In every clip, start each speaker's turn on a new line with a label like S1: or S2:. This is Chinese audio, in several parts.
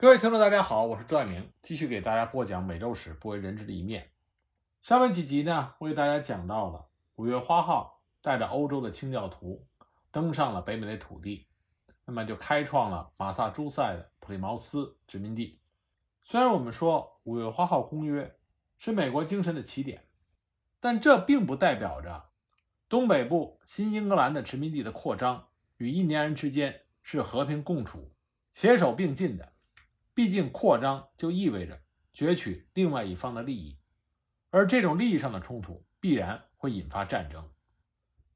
S1: 各位听众，大家好，我是朱爱明，继续给大家播讲美洲史不为人知的一面。上面几集呢，为大家讲到了五月花号带着欧洲的清教徒登上了北美的土地，那么就开创了马萨诸塞的普利茅斯殖民地。虽然我们说五月花号公约是美国精神的起点，但这并不代表着东北部新英格兰的殖民地的扩张与印第安人之间是和平共处、携手并进的。毕竟，扩张就意味着攫取另外一方的利益，而这种利益上的冲突必然会引发战争。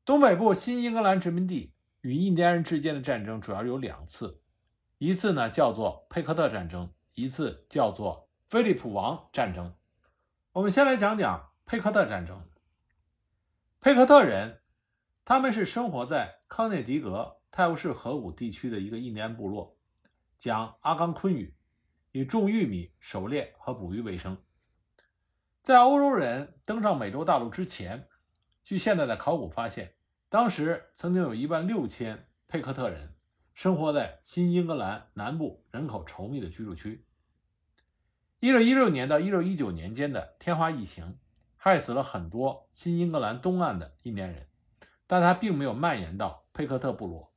S1: 东北部新英格兰殖民地与印第安人之间的战争主要有两次，一次呢叫做佩克特战争，一次叫做菲利普王战争。我们先来讲讲佩克特战争。佩克特人，他们是生活在康涅狄格泰晤士河谷地区的一个印第安部落，讲阿冈昆语。以种玉米、狩猎和捕鱼为生。在欧洲人登上美洲大陆之前，据现在的考古发现，当时曾经有一万六千佩克特人生活在新英格兰南部人口稠密的居住区。一六一六年到一六一九年间的天花疫情害死了很多新英格兰东岸的印第安人，但它并没有蔓延到佩克特部落。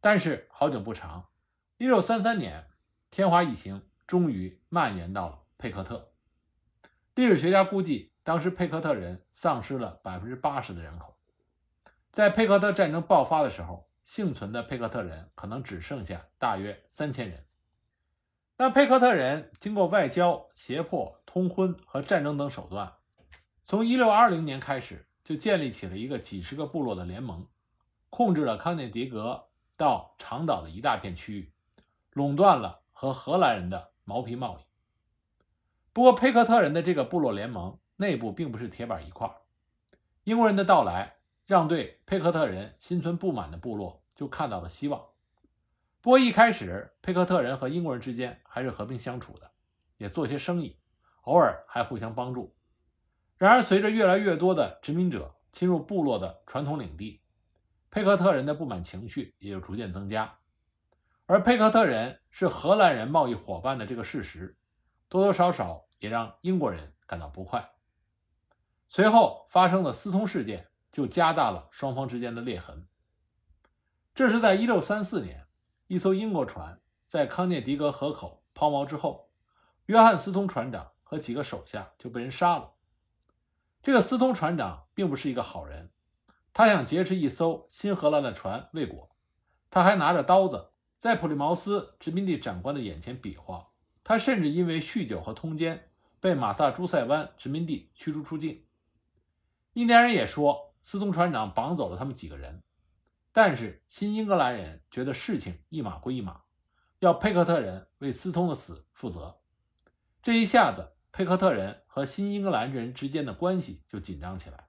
S1: 但是好景不长，一六三三年。天花疫情终于蔓延到了佩克特。历史学家估计，当时佩克特人丧失了百分之八十的人口。在佩克特战争爆发的时候，幸存的佩克特人可能只剩下大约三千人。但佩克特人经过外交、胁迫、通婚和战争等手段，从一六二零年开始就建立起了一个几十个部落的联盟，控制了康涅狄格到长岛的一大片区域，垄断了。和荷兰人的毛皮贸易。不过，佩克特人的这个部落联盟内部并不是铁板一块。英国人的到来让对佩克特人心存不满的部落就看到了希望。不过，一开始佩克特人和英国人之间还是和平相处的，也做些生意，偶尔还互相帮助。然而，随着越来越多的殖民者侵入部落的传统领地，佩克特人的不满情绪也就逐渐增加。而佩克特人是荷兰人贸易伙伴的这个事实，多多少少也让英国人感到不快。随后发生的私通事件就加大了双方之间的裂痕。这是在1634年，一艘英国船在康涅狄格河口抛锚之后，约翰斯通船长和几个手下就被人杀了。这个斯通船长并不是一个好人，他想劫持一艘新荷兰的船未果，他还拿着刀子。在普利茅斯殖民地长官的眼前比划，他甚至因为酗酒和通奸被马萨诸塞湾殖民地驱逐出境。印第安人也说，斯通船长绑走了他们几个人，但是新英格兰人觉得事情一码归一码，要佩克特人为斯通的死负责。这一下子，佩克特人和新英格兰人之间的关系就紧张起来。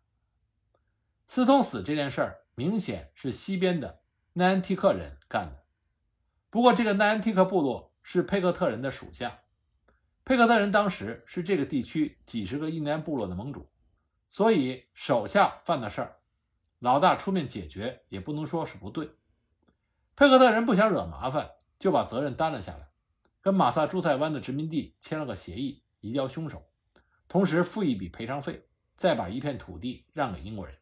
S1: 斯通死这件事儿，明显是西边的奈安提克人干的。不过，这个奈安提克部落是佩克特人的属下。佩克特人当时是这个地区几十个印第安部落的盟主，所以手下犯的事儿，老大出面解决也不能说是不对。佩克特人不想惹麻烦，就把责任担了下来，跟马萨诸塞湾的殖民地签了个协议，移交凶手，同时付一笔赔偿费，再把一片土地让给英国人，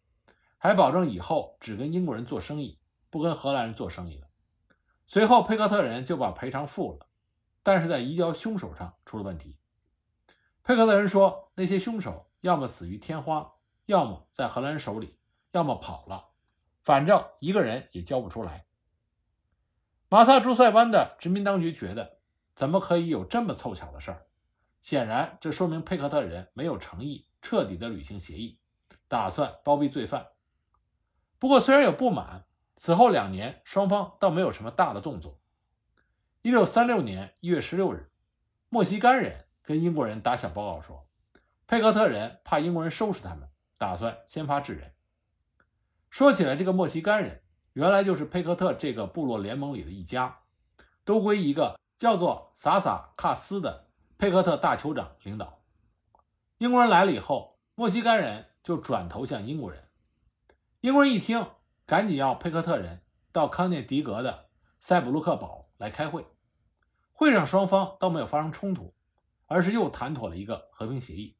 S1: 还保证以后只跟英国人做生意，不跟荷兰人做生意。随后，佩克特人就把赔偿付了，但是在移交凶手上出了问题。佩克特人说，那些凶手要么死于天花，要么在荷兰人手里，要么跑了，反正一个人也交不出来。马萨诸塞湾的殖民当局觉得，怎么可以有这么凑巧的事儿？显然，这说明佩克特人没有诚意，彻底的履行协议，打算包庇罪犯。不过，虽然有不满。此后两年，双方倒没有什么大的动作。一六三六年一月十六日，墨西干人跟英国人打小报告说，佩克特人怕英国人收拾他们，打算先发制人。说起来，这个墨西干人原来就是佩克特这个部落联盟里的一家，都归一个叫做萨萨卡斯的佩克特大酋长领导。英国人来了以后，墨西干人就转投向英国人。英国人一听。赶紧要佩克特人到康涅狄格的塞普鲁克堡来开会。会上双方倒没有发生冲突，而是又谈妥了一个和平协议。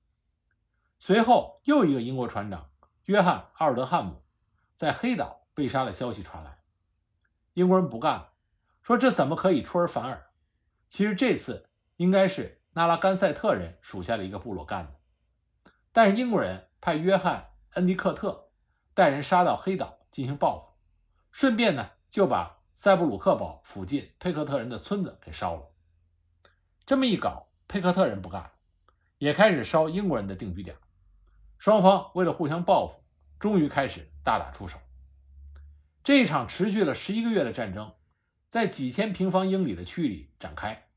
S1: 随后，又一个英国船长约翰·奥尔德汉姆在黑岛被杀的消息传来，英国人不干了，说这怎么可以出尔反尔？其实这次应该是纳拉甘塞特人属下的一个部落干的，但是英国人派约翰·恩迪克特带人杀到黑岛进行报复，顺便呢就把塞布鲁克堡附近佩克特人的村子给烧了。这么一搞，佩克特人不干了，也开始烧英国人的定居点。双方为了互相报复，终于开始大打出手。这一场持续了十一个月的战争，在几千平方英里的区域里展开。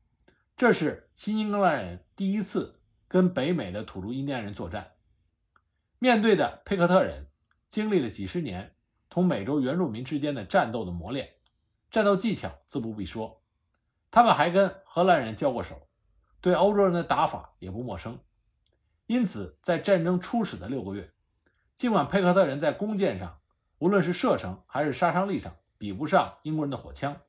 S1: 这是新英格兰人第一次跟北美的土著印第安人作战。面对的佩克特人，经历了几十年同美洲原住民之间的战斗的磨练，战斗技巧自不必说。他们还跟荷兰人交过手，对欧洲人的打法也不陌生。因此，在战争初始的六个月，尽管佩克特人在弓箭上，无论是射程还是杀伤力上比不上英国人的火枪，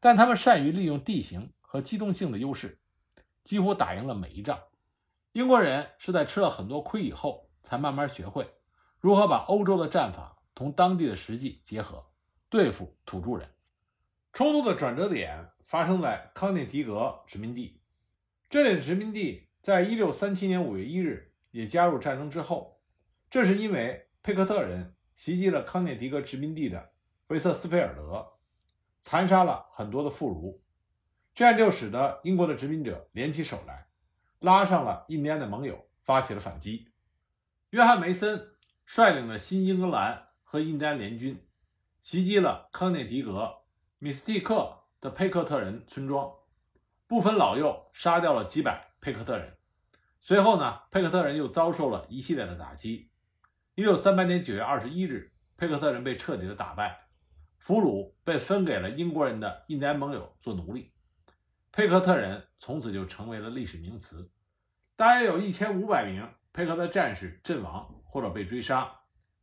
S1: 但他们善于利用地形和机动性的优势，几乎打赢了每一仗。英国人是在吃了很多亏以后，才慢慢学会如何把欧洲的战法同当地的实际结合，对付土著人。冲突的转折点发生在康涅狄格殖民地，这里的殖民地。在一六三七年五月一日也加入战争之后，这是因为佩克特人袭击了康涅狄格殖民地的威瑟斯菲尔德，残杀了很多的妇孺，这样就使得英国的殖民者联起手来，拉上了印第安的盟友，发起了反击。约翰梅森率领了新英格兰和印第安联军，袭击了康涅狄格米斯蒂克的佩克特人村庄，不分老幼，杀掉了几百。佩克特人随后呢，佩克特人又遭受了一系列的打击。一六三八年九月二十一日，佩克特人被彻底的打败，俘虏被分给了英国人的印第安盟友做奴隶。佩克特人从此就成为了历史名词。大约有一千五百名佩克特战士阵亡或者被追杀，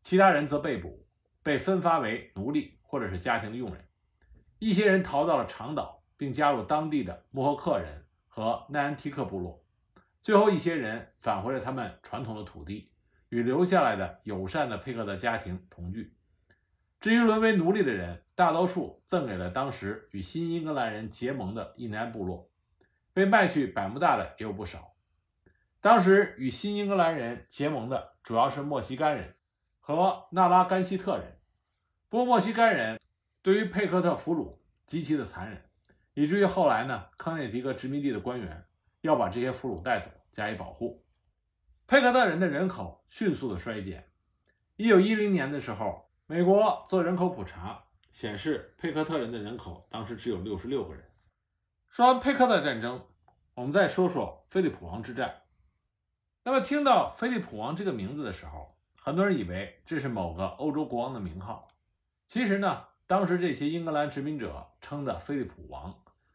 S1: 其他人则被捕，被分发为奴隶或者是家庭的佣人。一些人逃到了长岛，并加入当地的穆赫克人。和奈安提克部落，最后一些人返回了他们传统的土地，与留下来的友善的佩克的家庭同居。至于沦为奴隶的人，大多数赠给了当时与新英格兰人结盟的印第安部落，被卖去百慕大的也有不少。当时与新英格兰人结盟的主要是墨西哥人和纳拉甘西特人，不过墨西干人对于佩克特俘虏极其的残忍。以至于后来呢，康涅狄格殖民地的官员要把这些俘虏带走加以保护。佩克特人的人口迅速的衰减。一九一零年的时候，美国做人口普查显示，佩克特人的人口当时只有六十六个人。说完佩克特战争，我们再说说菲利普王之战。那么听到菲利普王这个名字的时候，很多人以为这是某个欧洲国王的名号。其实呢，当时这些英格兰殖民者称的菲利普王。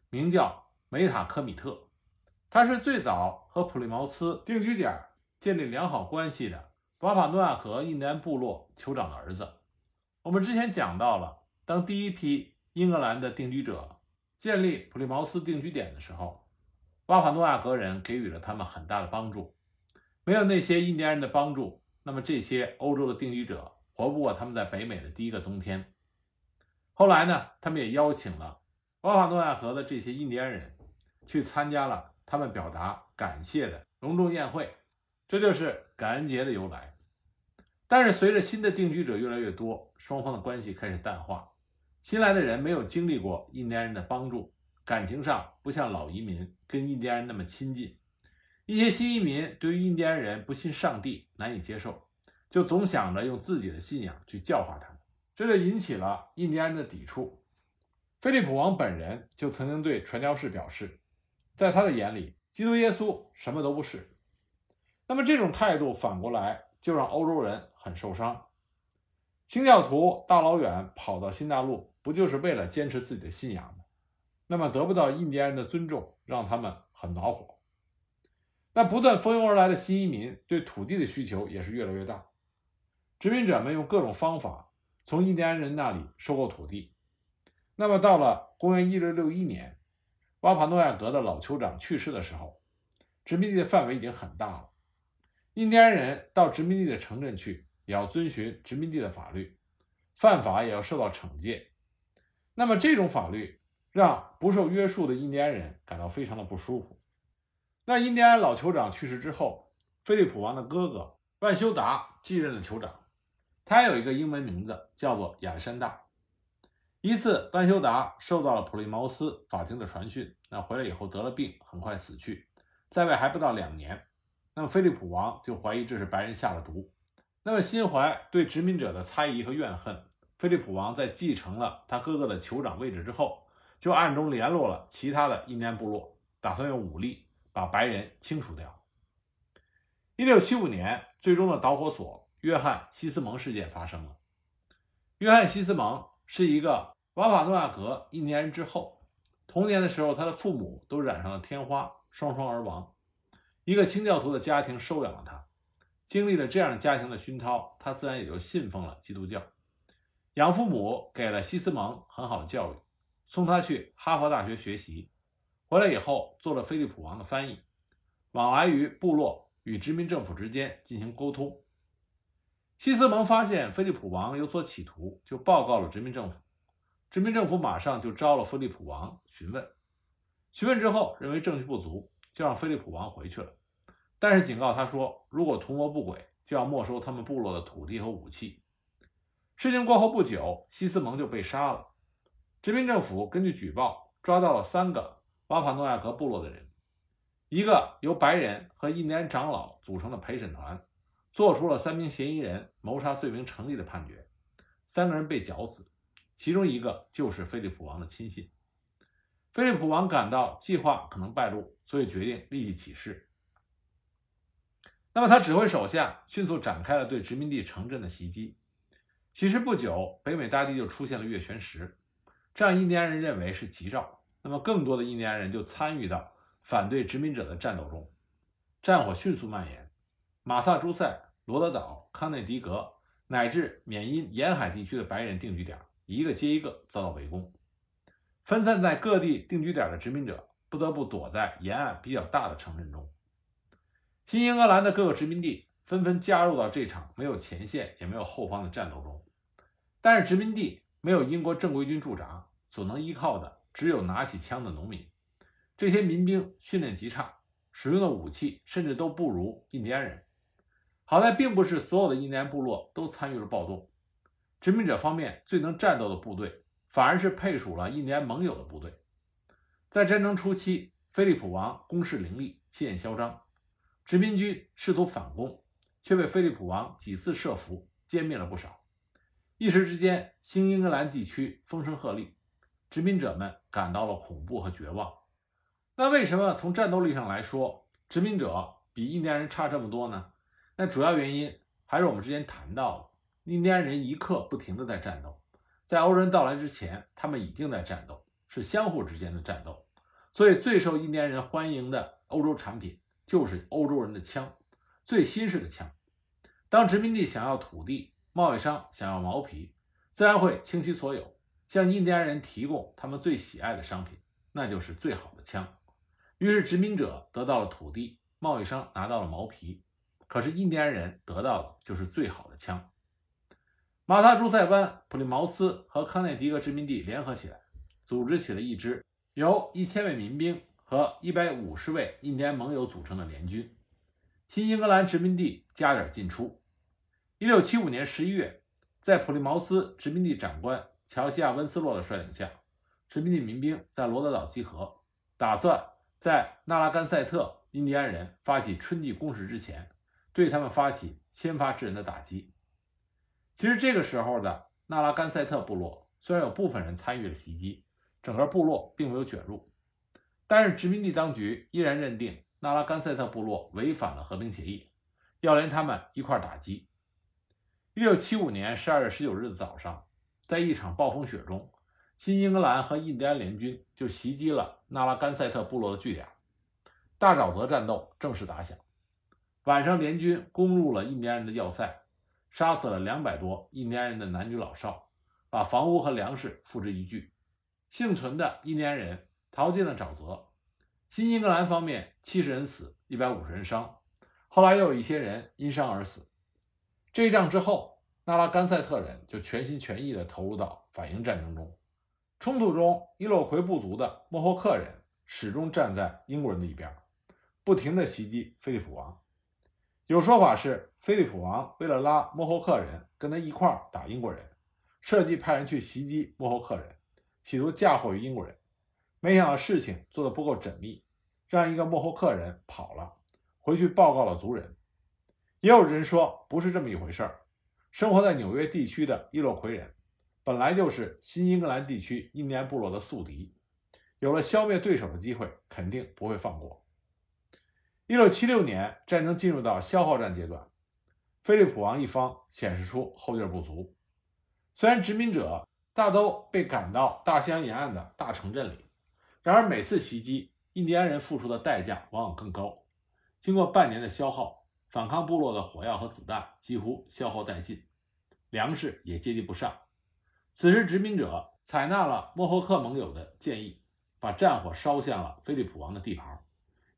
S1: 名叫梅塔科米特，他是最早和普利茅斯定居点建立良好关系的巴帕诺亚河印第安部落酋长的儿子。我们之前讲到了，当第一批英格兰的定居者建立普利茅斯定居点的时候，巴帕诺亚格人给予了他们很大的帮助。没有那些印第安人的帮助，那么这些欧洲的定居者活不过他们在北美的第一个冬天。后来呢，他们也邀请了。巴帕诺亚河的这些印第安人去参加了他们表达感谢的隆重宴会，这就是感恩节的由来。但是随着新的定居者越来越多，双方的关系开始淡化。新来的人没有经历过印第安人的帮助，感情上不像老移民跟印第安人那么亲近。一些新移民对于印第安人不信上帝难以接受，就总想着用自己的信仰去教化他们，这就引起了印第安人的抵触。菲利普王本人就曾经对传教士表示，在他的眼里，基督耶稣什么都不是。那么这种态度反过来就让欧洲人很受伤。清教徒大老远跑到新大陆，不就是为了坚持自己的信仰吗？那么得不到印第安人的尊重，让他们很恼火。那不断蜂拥而来的新移民对土地的需求也是越来越大，殖民者们用各种方法从印第安人那里收购土地。那么到了公元一六六一年，瓦帕诺亚格的老酋长去世的时候，殖民地的范围已经很大了。印第安人到殖民地的城镇去，也要遵循殖民地的法律，犯法也要受到惩戒。那么这种法律让不受约束的印第安人感到非常的不舒服。在印第安老酋长去世之后，菲利普王的哥哥万修达继任了酋长。他有一个英文名字，叫做亚历山大。一次，班修达受到了普利茅斯法庭的传讯，那回来以后得了病，很快死去，在位还不到两年。那么菲利普王就怀疑这是白人下了毒。那么心怀对殖民者的猜疑和怨恨，菲利普王在继承了他哥哥的酋长位置之后，就暗中联络了其他的印第安部落，打算用武力把白人清除掉。一六七五年，最终的导火索。约翰·西斯蒙事件发生了。约翰·西斯蒙是一个瓦法诺亚格印第安人之后，童年的时候，他的父母都染上了天花，双双而亡。一个清教徒的家庭收养了他，经历了这样家庭的熏陶，他自然也就信奉了基督教。养父母给了西斯蒙很好的教育，送他去哈佛大学学习，回来以后做了菲利普王的翻译，往来于部落与殖民政府之间进行沟通。西斯蒙发现菲利普王有所企图，就报告了殖民政府。殖民政府马上就招了菲利普王询问。询问之后，认为证据不足，就让菲利普王回去了。但是警告他说，如果图谋不轨，就要没收他们部落的土地和武器。事情过后不久，西斯蒙就被杀了。殖民政府根据举报，抓到了三个巴帕诺亚格部落的人，一个由白人和印第安长老组成的陪审团。做出了三名嫌疑人谋杀罪名成立的判决，三个人被绞死，其中一个就是菲利普王的亲信。菲利普王感到计划可能败露，所以决定立即起事。那么他指挥手下迅速展开了对殖民地城镇的袭击。其实不久，北美大地就出现了月全食，这让印第安人认为是吉兆。那么更多的印第安人就参与到反对殖民者的战斗中，战火迅速蔓延。马萨诸塞、罗德岛、康内狄格乃至缅因沿海地区的白人定居点，一个接一个遭到围攻。分散在各地定居点的殖民者不得不躲在沿岸比较大的城镇中。新英格兰的各个殖民地纷纷加入到这场没有前线也没有后方的战斗中。但是殖民地没有英国正规军驻扎，所能依靠的只有拿起枪的农民。这些民兵训练极差，使用的武器甚至都不如印第安人。好在并不是所有的印第安部落都参与了暴动，殖民者方面最能战斗的部队反而是配属了印第安盟友的部队。在战争初期，菲利普王攻势凌厉，气焰嚣张，殖民军试图反攻，却被菲利普王几次设伏歼灭了不少。一时之间，新英格兰地区风声鹤唳，殖民者们感到了恐怖和绝望。那为什么从战斗力上来说，殖民者比印第安人差这么多呢？那主要原因还是我们之前谈到的，印第安人一刻不停的在战斗，在欧洲人到来之前，他们已经在战斗，是相互之间的战斗。所以最受印第安人欢迎的欧洲产品就是欧洲人的枪，最新式的枪。当殖民地想要土地，贸易商想要毛皮，自然会倾其所有，向印第安人提供他们最喜爱的商品，那就是最好的枪。于是殖民者得到了土地，贸易商拿到了毛皮。可是印第安人得到的就是最好的枪。马萨诸塞湾、普利茅斯和康涅狄格殖民地联合起来，组织起了一支由一千位民兵和一百五十位印第安盟友组成的联军。新英格兰殖民地加点进出。一六七五年十一月，在普利茅斯殖民地长官乔西亚·温斯洛的率领下，殖民地民兵在罗德岛集合，打算在纳拉甘塞特印第安人发起春季攻势之前。对他们发起先发制人的打击。其实这个时候的纳拉甘塞特部落虽然有部分人参与了袭击，整个部落并没有卷入，但是殖民地当局依然认定纳拉甘塞特部落违反了和平协议，要连他们一块打击。一六七五年十二月十九日的早上，在一场暴风雪中，新英格兰和印第安联军就袭击了纳拉甘塞特部落的据点，大沼泽战斗正式打响。晚上，联军攻入了印第安人的要塞，杀死了两百多印第安人的男女老少，把房屋和粮食付之一炬。幸存的印第安人逃进了沼泽。新英格兰方面七十人死，一百五十人伤，后来又有一些人因伤而死。这一仗之后，纳拉甘塞特人就全心全意地投入到反英战争中。冲突中，伊洛魁部族的莫霍克人始终站在英国人的一边，不停地袭击菲利普王。有说法是，菲利普王为了拉莫霍克人跟他一块打英国人，设计派人去袭击莫霍克人，企图嫁祸于英国人。没想到事情做得不够缜密，让一个莫霍克人跑了，回去报告了族人。也有人说不是这么一回事儿。生活在纽约地区的伊洛魁人，本来就是新英格兰地区印第安部落的宿敌，有了消灭对手的机会，肯定不会放过。一六七六年，战争进入到消耗战阶段，菲利普王一方显示出后劲不足。虽然殖民者大都被赶到大西洋沿岸的大城镇里，然而每次袭击，印第安人付出的代价往往更高。经过半年的消耗。反抗部落的火药和子弹几乎消耗殆尽，粮食也接济不上。此时，殖民者采纳了莫霍克盟友的建议，把战火烧向了菲利普王的地盘，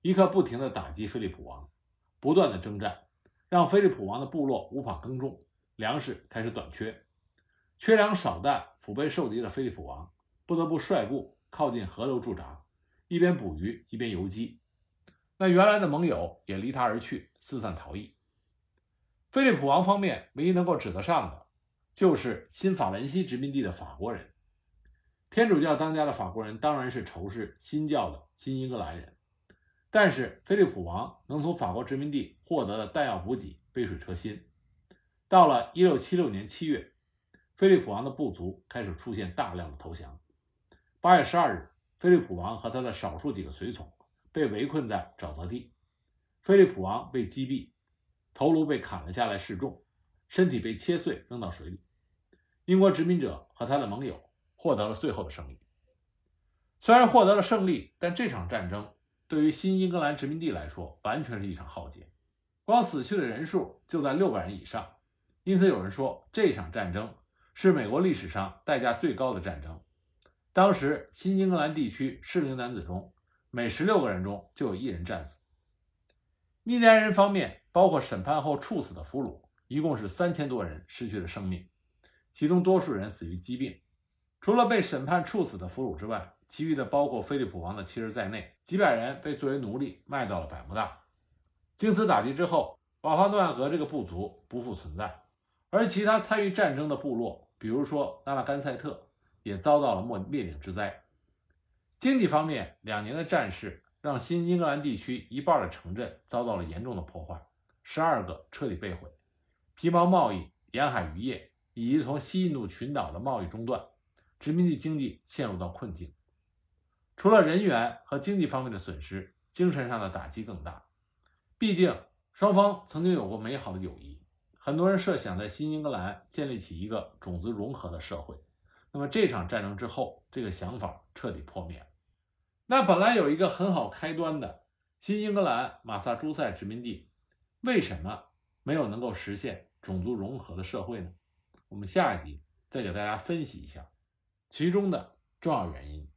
S1: 一刻不停地打击菲利普王，不断的征战，让菲利普王的部落无法耕种，粮食开始短缺，缺粮少弹、腹背受敌的菲利普王不得不率部靠近河流驻扎，一边捕鱼一边游击。那原来的盟友也离他而去，四散逃逸。菲利普王方面唯一能够指得上的，就是新法兰西殖民地的法国人。天主教当家的法国人当然是仇视新教的新英格兰人，但是菲利普王能从法国殖民地获得的弹药补给杯水车薪。到了1676年7月，菲利普王的部族开始出现大量的投降。8月12日，菲利普王和他的少数几个随从。被围困在沼泽地，菲利普王被击毙，头颅被砍了下来示众，身体被切碎扔到水里。英国殖民者和他的盟友获得了最后的胜利。虽然获得了胜利，但这场战争对于新英格兰殖民地来说完全是一场浩劫，光死去的人数就在六百人以上。因此，有人说这场战争是美国历史上代价最高的战争。当时，新英格兰地区适龄男子中，每十六个人中就有一人战死。印第安人方面，包括审判后处死的俘虏，一共是三千多人失去了生命，其中多数人死于疾病。除了被审判处死的俘虏之外，其余的包括菲利普王的妻儿在内，几百人被作为奴隶卖到了百慕大。经此打击之后，瓦哈诺亚格这个部族不复存在，而其他参与战争的部落，比如说纳拉甘塞特，也遭到了灭灭顶之灾。经济方面，两年的战事让新英格兰地区一半的城镇遭到了严重的破坏，十二个彻底被毁。皮毛贸易、沿海渔业以及同西印度群岛的贸易中断，殖民地经济陷入到困境。除了人员和经济方面的损失，精神上的打击更大。毕竟双方曾经有过美好的友谊，很多人设想在新英格兰建立起一个种族融合的社会。那么这场战争之后，这个想法彻底破灭了。那本来有一个很好开端的新英格兰马萨诸塞殖民地，为什么没有能够实现种族融合的社会呢？我们下一集再给大家分析一下其中的重要原因。